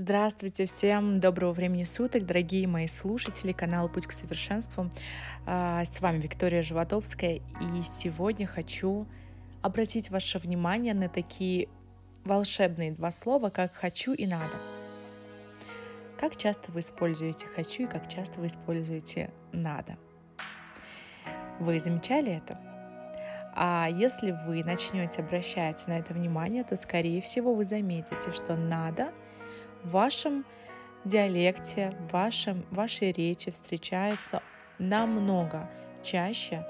Здравствуйте всем, доброго времени суток, дорогие мои слушатели канала «Путь к совершенству». А, с вами Виктория Животовская, и сегодня хочу обратить ваше внимание на такие волшебные два слова, как «хочу» и «надо». Как часто вы используете «хочу» и как часто вы используете «надо»? Вы замечали это? А если вы начнете обращать на это внимание, то, скорее всего, вы заметите, что «надо» в вашем диалекте, в вашем, вашей речи встречается намного чаще,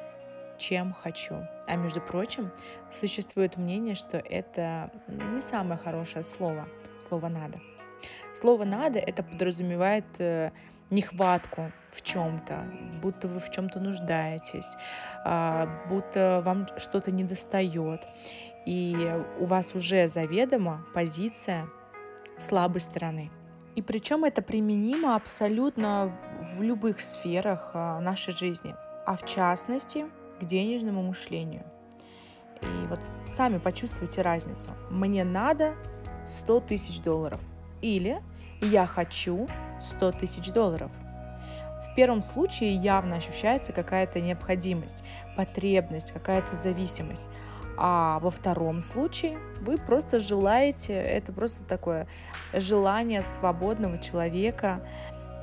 чем хочу. А между прочим, существует мнение, что это не самое хорошее слово, слово «надо». Слово «надо» это подразумевает э, нехватку в чем-то, будто вы в чем-то нуждаетесь, а, будто вам что-то недостает. И у вас уже заведомо позиция слабой стороны. И причем это применимо абсолютно в любых сферах а, нашей жизни, а в частности к денежному мышлению. И вот сами почувствуйте разницу. Мне надо 100 тысяч долларов. Или я хочу 100 тысяч долларов. В первом случае явно ощущается какая-то необходимость, потребность, какая-то зависимость. А во втором случае вы просто желаете, это просто такое желание свободного человека,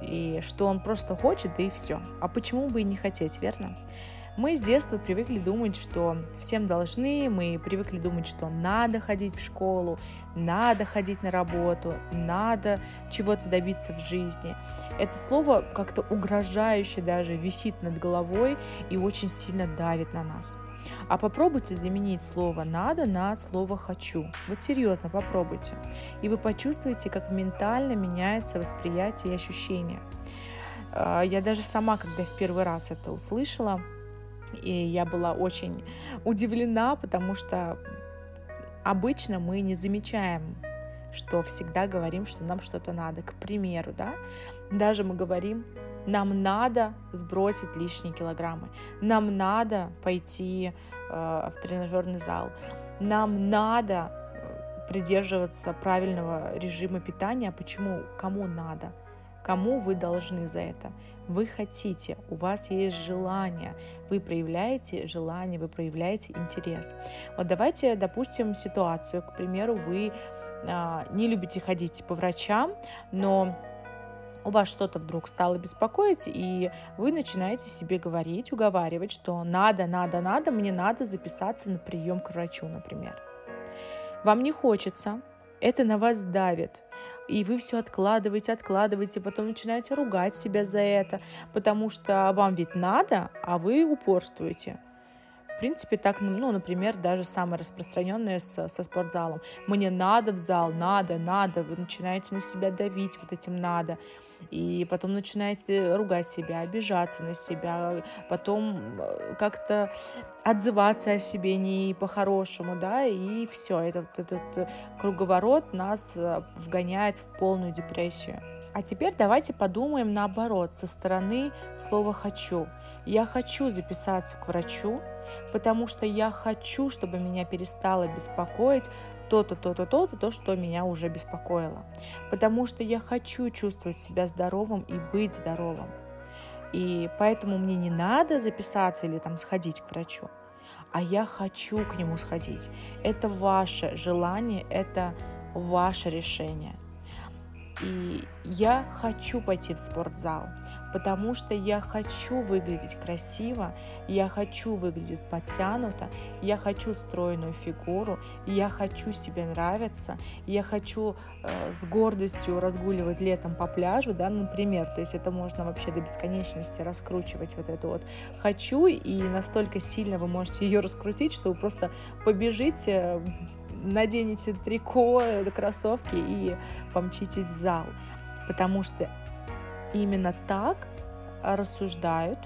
и что он просто хочет, да и все. А почему бы и не хотеть, верно? Мы с детства привыкли думать, что всем должны, мы привыкли думать, что надо ходить в школу, надо ходить на работу, надо чего-то добиться в жизни. Это слово как-то угрожающе даже висит над головой и очень сильно давит на нас. А попробуйте заменить слово «надо» на слово «хочу». Вот серьезно попробуйте. И вы почувствуете, как ментально меняется восприятие и ощущение. А, я даже сама, когда в первый раз это услышала, и я была очень удивлена, потому что обычно мы не замечаем что всегда говорим, что нам что-то надо. К примеру, да, даже мы говорим, нам надо сбросить лишние килограммы, нам надо пойти э, в тренажерный зал, нам надо э, придерживаться правильного режима питания. Почему? Кому надо? Кому вы должны за это? Вы хотите, у вас есть желание, вы проявляете желание, вы проявляете интерес. Вот давайте допустим ситуацию, к примеру, вы а, не любите ходить по врачам, но у вас что-то вдруг стало беспокоить, и вы начинаете себе говорить, уговаривать, что надо, надо, надо, мне надо записаться на прием к врачу, например. Вам не хочется, это на вас давит, и вы все откладываете, откладываете, потом начинаете ругать себя за это, потому что вам ведь надо, а вы упорствуете. В принципе, так, ну, например, даже самое распространенное с, со спортзалом. Мне надо в зал, надо, надо. Вы начинаете на себя давить вот этим надо. И потом начинаете ругать себя, обижаться на себя, потом э, как-то отзываться о себе не по-хорошему, да, и все, этот, этот круговорот нас э, вгоняет в полную депрессию. А теперь давайте подумаем наоборот, со стороны слова «хочу». Я хочу записаться к врачу, потому что я хочу, чтобы меня перестало беспокоить то-то, то-то, то-то, то, что меня уже беспокоило. Потому что я хочу чувствовать себя здоровым и быть здоровым. И поэтому мне не надо записаться или там сходить к врачу, а я хочу к нему сходить. Это ваше желание, это ваше решение. И я хочу пойти в спортзал, потому что я хочу выглядеть красиво, я хочу выглядеть подтянуто, я хочу стройную фигуру, я хочу себе нравиться, я хочу э, с гордостью разгуливать летом по пляжу, да, например, то есть это можно вообще до бесконечности раскручивать вот это вот. Хочу, и настолько сильно вы можете ее раскрутить, что вы просто побежите наденете трико, кроссовки и помчите в зал. Потому что именно так рассуждают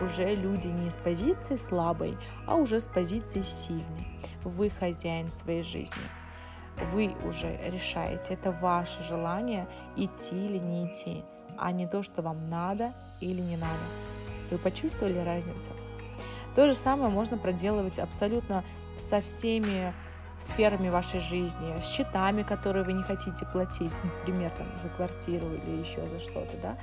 уже люди не с позиции слабой, а уже с позиции сильной. Вы хозяин своей жизни. Вы уже решаете, это ваше желание идти или не идти, а не то, что вам надо или не надо. Вы почувствовали разницу? То же самое можно проделывать абсолютно со всеми сферами вашей жизни, счетами, которые вы не хотите платить, например, там, за квартиру или еще за что-то, да,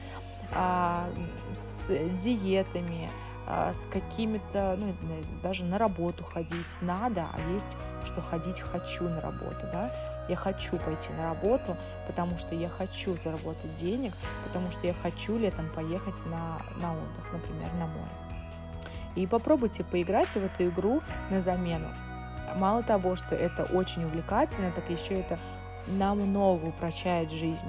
а, с диетами, а, с какими-то, ну, даже на работу ходить надо, а есть, что ходить хочу на работу, да, я хочу пойти на работу, потому что я хочу заработать денег, потому что я хочу летом поехать на, на отдых, например, на море. И попробуйте поиграть в эту игру на замену. Мало того, что это очень увлекательно, так еще это намного упрощает жизнь.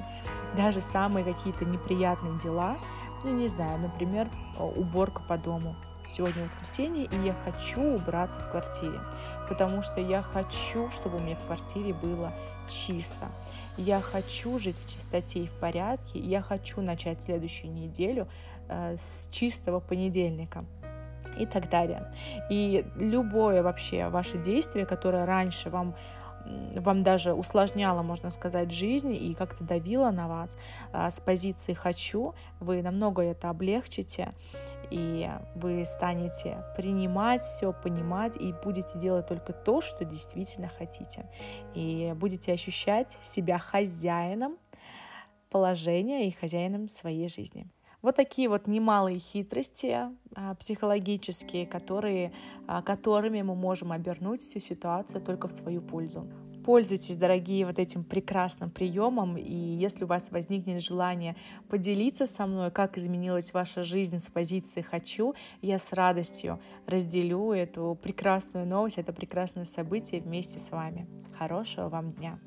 Даже самые какие-то неприятные дела, ну не знаю, например, уборка по дому. Сегодня воскресенье, и я хочу убраться в квартире, потому что я хочу, чтобы у меня в квартире было чисто. Я хочу жить в чистоте и в порядке. Я хочу начать следующую неделю э, с чистого понедельника и так далее. И любое вообще ваше действие, которое раньше вам вам даже усложняло, можно сказать, жизнь и как-то давило на вас а, с позиции «хочу», вы намного это облегчите, и вы станете принимать все, понимать и будете делать только то, что действительно хотите. И будете ощущать себя хозяином положения и хозяином своей жизни. Вот такие вот немалые хитрости а, психологические, которые, а, которыми мы можем обернуть всю ситуацию только в свою пользу. Пользуйтесь, дорогие, вот этим прекрасным приемом, и если у вас возникнет желание поделиться со мной, как изменилась ваша жизнь с позиции «хочу», я с радостью разделю эту прекрасную новость, это прекрасное событие вместе с вами. Хорошего вам дня!